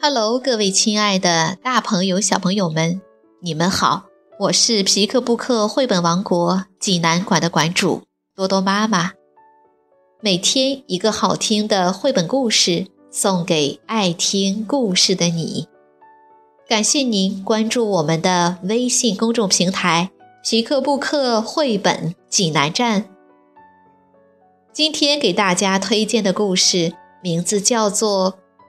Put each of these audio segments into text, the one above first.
Hello，各位亲爱的大朋友、小朋友们，你们好！我是皮克布克绘本王国济南馆的馆主多多妈妈。每天一个好听的绘本故事，送给爱听故事的你。感谢您关注我们的微信公众平台“皮克布克绘本济南站”。今天给大家推荐的故事名字叫做。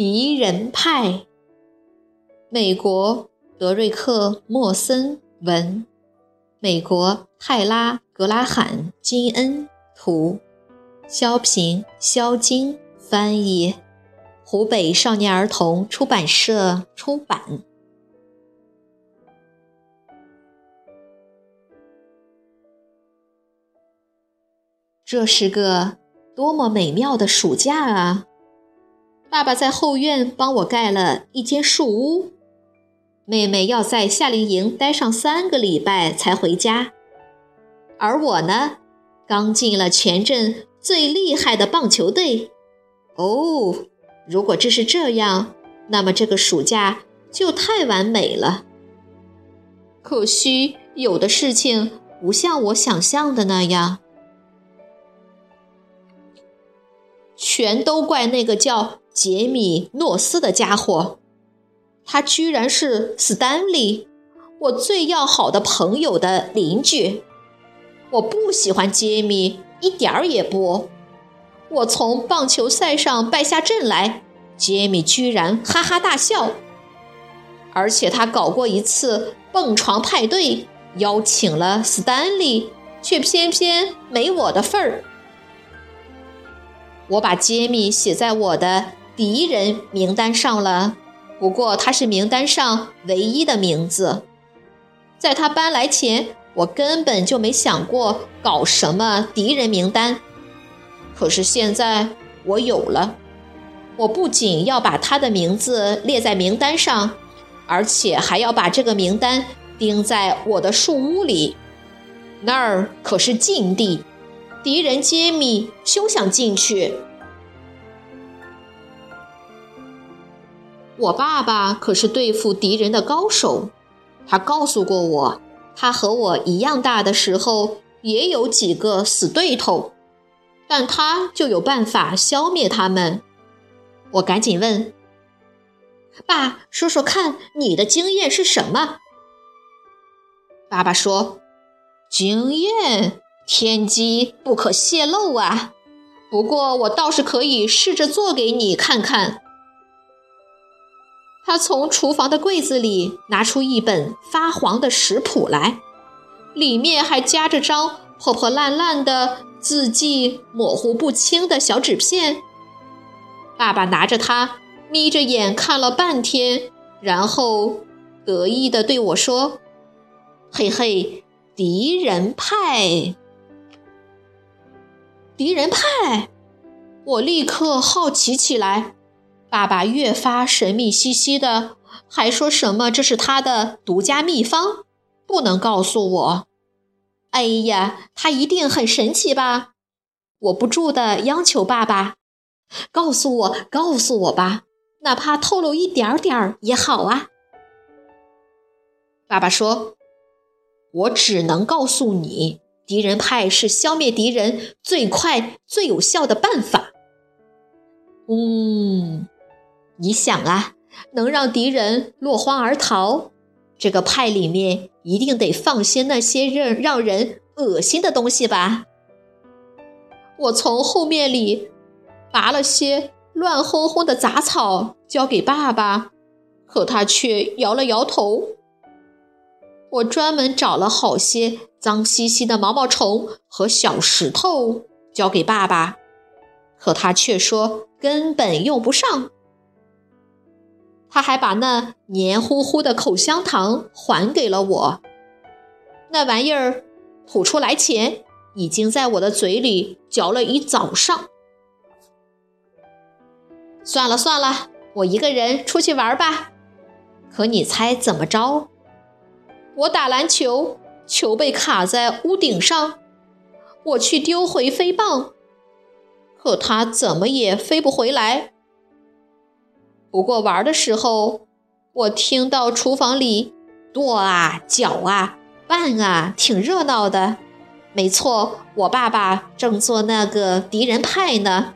敌人派，美国德瑞克·莫森文，美国泰拉·格拉罕金恩图，肖平、肖金翻译，湖北少年儿童出版社出版。这是个多么美妙的暑假啊！爸爸在后院帮我盖了一间树屋，妹妹要在夏令营待上三个礼拜才回家，而我呢，刚进了全镇最厉害的棒球队。哦，如果这是这样，那么这个暑假就太完美了。可惜有的事情不像我想象的那样，全都怪那个叫……杰米·诺斯的家伙，他居然是斯丹利，我最要好的朋友的邻居。我不喜欢杰米，一点儿也不。我从棒球赛上败下阵来，杰米居然哈哈大笑。而且他搞过一次蹦床派对，邀请了斯丹利，却偏偏没我的份儿。我把杰米写在我的。敌人名单上了，不过他是名单上唯一的名字。在他搬来前，我根本就没想过搞什么敌人名单。可是现在我有了，我不仅要把他的名字列在名单上，而且还要把这个名单钉在我的树屋里。那儿可是禁地，敌人揭秘休想进去。我爸爸可是对付敌人的高手，他告诉过我，他和我一样大的时候也有几个死对头，但他就有办法消灭他们。我赶紧问：“爸，说说看你的经验是什么？”爸爸说：“经验天机不可泄露啊，不过我倒是可以试着做给你看看。”他从厨房的柜子里拿出一本发黄的食谱来，里面还夹着张破破烂烂的、字迹模糊不清的小纸片。爸爸拿着它，眯着眼看了半天，然后得意地对我说：“嘿嘿，敌人派，敌人派！”我立刻好奇起来。爸爸越发神秘兮兮的，还说什么这是他的独家秘方，不能告诉我。哎呀，他一定很神奇吧？我不住的央求爸爸，告诉我，告诉我吧，哪怕透露一点点也好啊。爸爸说：“我只能告诉你，敌人派是消灭敌人最快、最有效的办法。”嗯。你想啊，能让敌人落荒而逃，这个派里面一定得放些那些让让人恶心的东西吧？我从后面里拔了些乱哄哄的杂草，交给爸爸，可他却摇了摇头。我专门找了好些脏兮兮的毛毛虫和小石头交给爸爸，可他却说根本用不上。他还把那黏糊糊的口香糖还给了我。那玩意儿吐出来前，已经在我的嘴里嚼了一早上。算了算了，我一个人出去玩吧。可你猜怎么着？我打篮球，球被卡在屋顶上，我去丢回飞棒，可它怎么也飞不回来。不过玩的时候，我听到厨房里跺啊、搅啊、拌啊，挺热闹的。没错，我爸爸正做那个敌人派呢。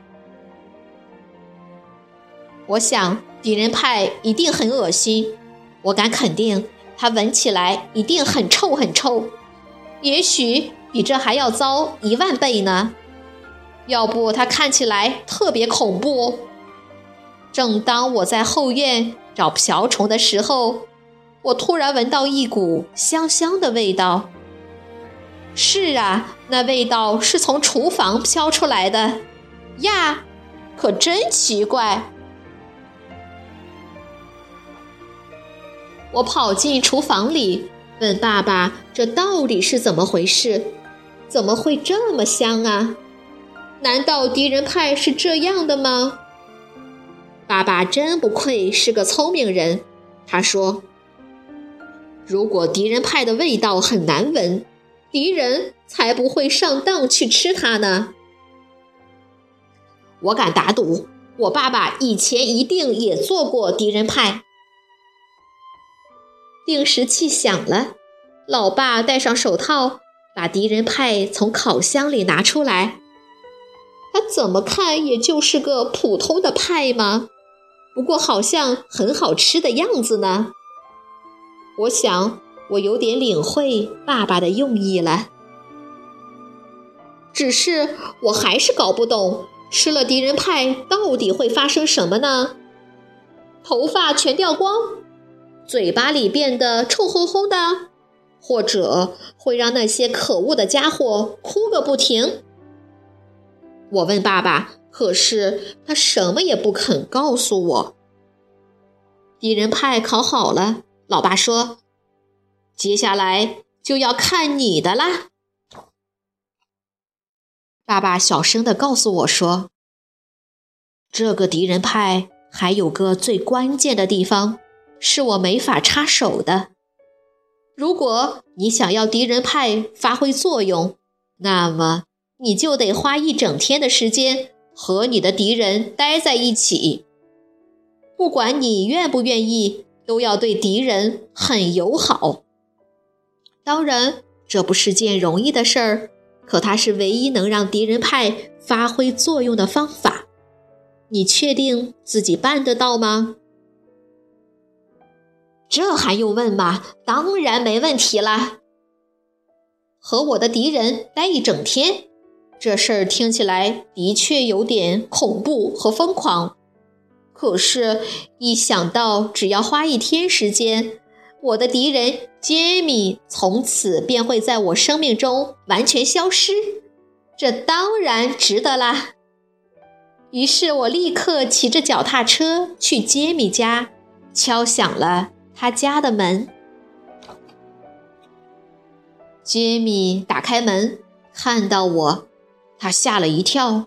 我想敌人派一定很恶心，我敢肯定。它闻起来一定很臭很臭，也许比这还要糟一万倍呢。要不它看起来特别恐怖。正当我在后院找瓢虫的时候，我突然闻到一股香香的味道。是啊，那味道是从厨房飘出来的呀，可真奇怪。我跑进厨房里，问爸爸：“这到底是怎么回事？怎么会这么香啊？难道敌人派是这样的吗？”爸爸真不愧是个聪明人，他说：“如果敌人派的味道很难闻，敌人才不会上当去吃它呢。”我敢打赌，我爸爸以前一定也做过敌人派。定时器响了，老爸戴上手套，把敌人派从烤箱里拿出来。他怎么看也就是个普通的派吗？不过好像很好吃的样子呢。我想我有点领会爸爸的用意了，只是我还是搞不懂，吃了敌人派到底会发生什么呢？头发全掉光？嘴巴里变得臭烘烘的，或者会让那些可恶的家伙哭个不停。我问爸爸，可是他什么也不肯告诉我。敌人派烤好了，老爸说：“接下来就要看你的啦。”爸爸小声地告诉我说：“这个敌人派还有个最关键的地方。”是我没法插手的。如果你想要敌人派发挥作用，那么你就得花一整天的时间和你的敌人待在一起。不管你愿不愿意，都要对敌人很友好。当然，这不是件容易的事儿，可它是唯一能让敌人派发挥作用的方法。你确定自己办得到吗？这还用问吗？当然没问题啦。和我的敌人待一整天，这事儿听起来的确有点恐怖和疯狂。可是，一想到只要花一天时间，我的敌人杰米从此便会在我生命中完全消失，这当然值得啦。于是我立刻骑着脚踏车去杰米家，敲响了。他家的门，杰米打开门，看到我，他吓了一跳。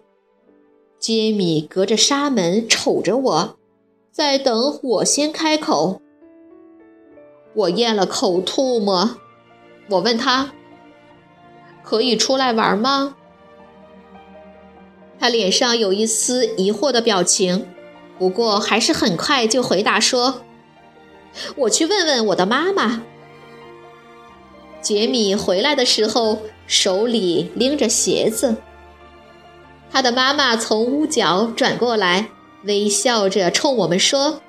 杰米隔着纱门瞅着我，在等我先开口。我咽了口唾沫，我问他：“可以出来玩吗？”他脸上有一丝疑惑的表情，不过还是很快就回答说。我去问问我的妈妈。杰米回来的时候，手里拎着鞋子。他的妈妈从屋角转过来，微笑着冲我们说：“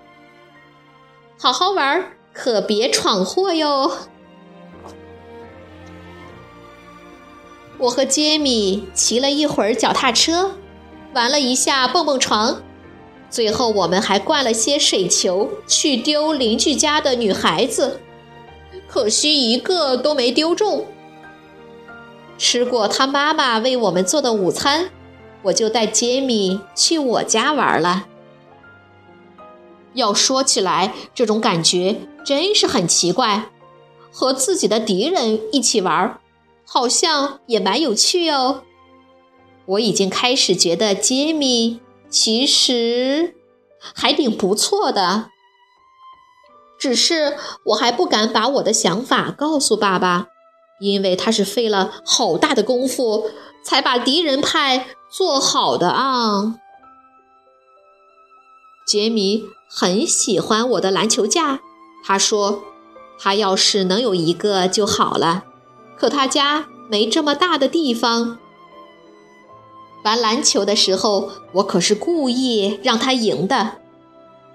好好玩，可别闯祸哟。”我和杰米骑了一会儿脚踏车，玩了一下蹦蹦床。最后，我们还灌了些水球去丢邻居家的女孩子，可惜一个都没丢中。吃过他妈妈为我们做的午餐，我就带杰米去我家玩了。要说起来，这种感觉真是很奇怪，和自己的敌人一起玩，好像也蛮有趣哦。我已经开始觉得杰米其实还挺不错的，只是我还不敢把我的想法告诉爸爸，因为他是费了好大的功夫才把敌人派做好的啊。杰米很喜欢我的篮球架，他说他要是能有一个就好了，可他家没这么大的地方。玩篮球的时候，我可是故意让他赢的，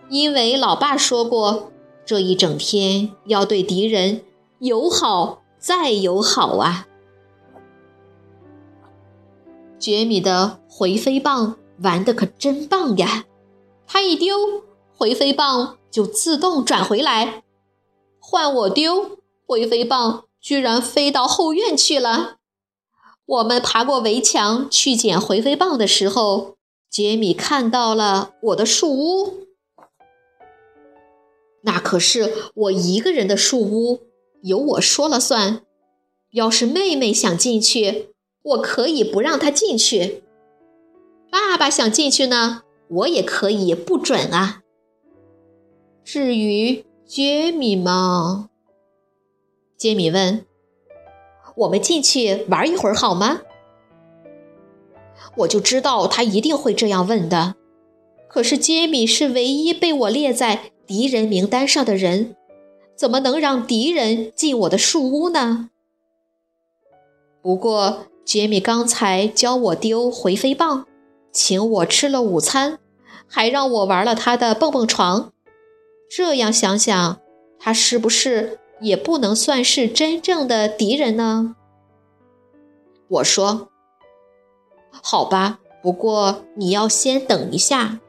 因为老爸说过，这一整天要对敌人友好再友好啊。杰米的回飞棒玩的可真棒呀，他一丢回飞棒就自动转回来，换我丢回飞棒居然飞到后院去了。我们爬过围墙去捡回飞棒的时候，杰米看到了我的树屋。那可是我一个人的树屋，由我说了算。要是妹妹想进去，我可以不让他进去。爸爸想进去呢，我也可以不准啊。至于杰米吗？杰米问。我们进去玩一会儿好吗？我就知道他一定会这样问的。可是杰米是唯一被我列在敌人名单上的人，怎么能让敌人进我的树屋呢？不过杰米刚才教我丢回飞棒，请我吃了午餐，还让我玩了他的蹦蹦床。这样想想，他是不是？也不能算是真正的敌人呢。我说：“好吧，不过你要先等一下。”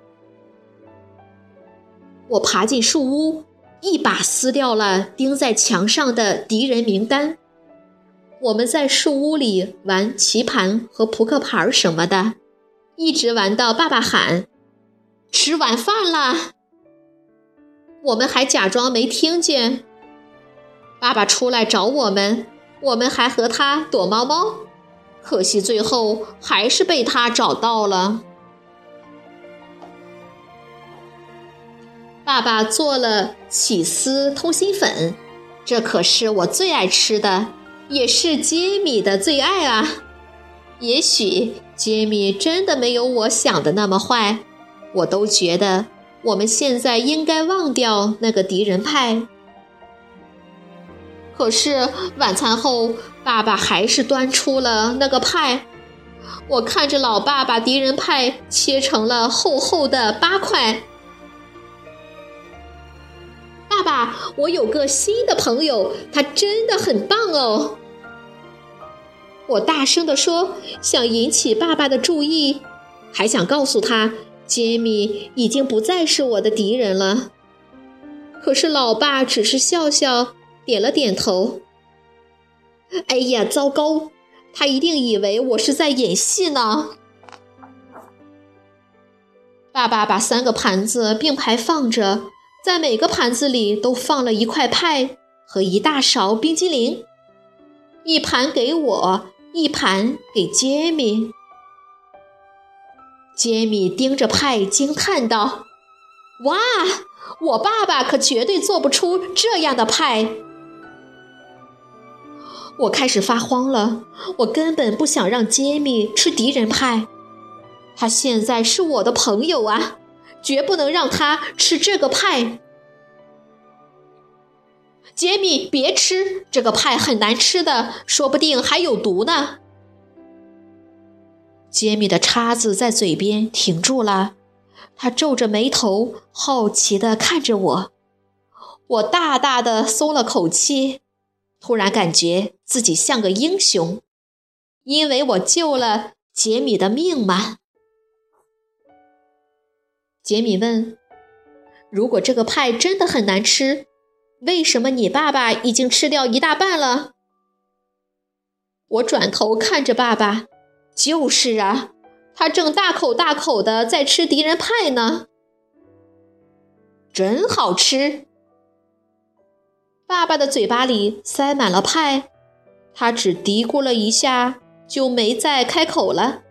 我爬进树屋，一把撕掉了钉在墙上的敌人名单。我们在树屋里玩棋盘和扑克牌什么的，一直玩到爸爸喊：“吃晚饭啦！”我们还假装没听见。爸爸出来找我们，我们还和他躲猫猫，可惜最后还是被他找到了。爸爸做了起司通心粉，这可是我最爱吃的，也是杰米的最爱啊。也许杰米真的没有我想的那么坏，我都觉得我们现在应该忘掉那个敌人派。可是晚餐后，爸爸还是端出了那个派。我看着老爸把敌人派切成了厚厚的八块。爸爸，我有个新的朋友，他真的很棒哦！我大声地说，想引起爸爸的注意，还想告诉他，杰米已经不再是我的敌人了。可是老爸只是笑笑。点了点头。哎呀，糟糕！他一定以为我是在演戏呢。爸爸把三个盘子并排放着，在每个盘子里都放了一块派和一大勺冰激凌，一盘给我，一盘给杰米。杰米盯着派惊叹道：“哇，我爸爸可绝对做不出这样的派！”我开始发慌了，我根本不想让杰米吃敌人派，他现在是我的朋友啊，绝不能让他吃这个派。杰米，别吃这个派，很难吃的，说不定还有毒呢。杰米的叉子在嘴边停住了，他皱着眉头，好奇地看着我，我大大的松了口气。突然感觉自己像个英雄，因为我救了杰米的命嘛。杰米问：“如果这个派真的很难吃，为什么你爸爸已经吃掉一大半了？我转头看着爸爸，就是啊，他正大口大口的在吃敌人派呢，真好吃。爸爸的嘴巴里塞满了派，他只嘀咕了一下，就没再开口了。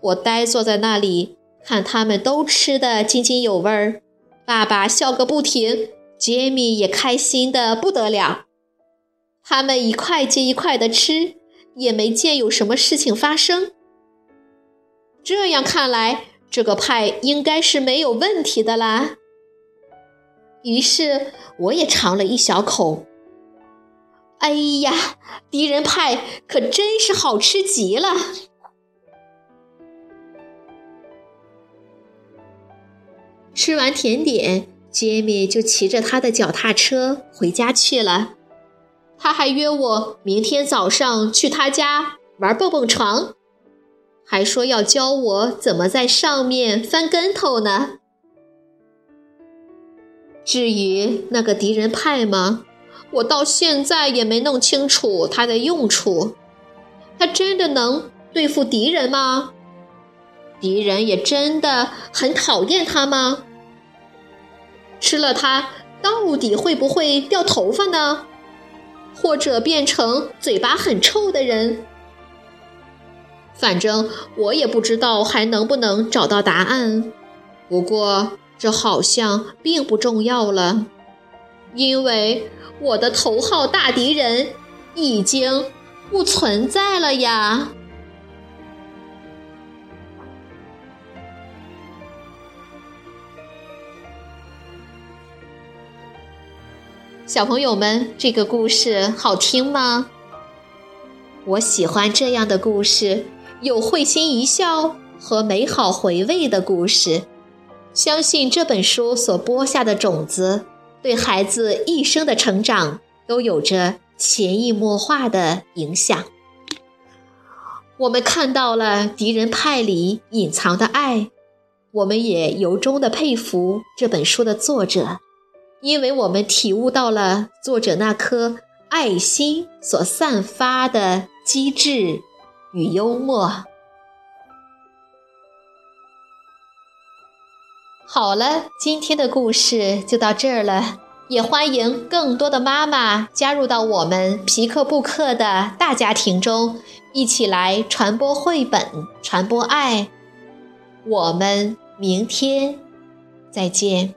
我呆坐在那里，看他们都吃得津津有味儿，爸爸笑个不停。杰米也开心的不得了，他们一块接一块的吃，也没见有什么事情发生。这样看来，这个派应该是没有问题的啦。于是我也尝了一小口。哎呀，敌人派可真是好吃极了！吃完甜点。杰米就骑着他的脚踏车回家去了。他还约我明天早上去他家玩蹦蹦床，还说要教我怎么在上面翻跟头呢。至于那个敌人派吗？我到现在也没弄清楚它的用处。它真的能对付敌人吗？敌人也真的很讨厌它吗？吃了它，到底会不会掉头发呢？或者变成嘴巴很臭的人？反正我也不知道还能不能找到答案。不过这好像并不重要了，因为我的头号大敌人已经不存在了呀。小朋友们，这个故事好听吗？我喜欢这样的故事，有会心一笑和美好回味的故事。相信这本书所播下的种子，对孩子一生的成长都有着潜移默化的影响。我们看到了敌人派里隐藏的爱，我们也由衷的佩服这本书的作者。因为我们体悟到了作者那颗爱心所散发的机智与幽默。好了，今天的故事就到这儿了，也欢迎更多的妈妈加入到我们皮克布克的大家庭中，一起来传播绘本，传播爱。我们明天再见。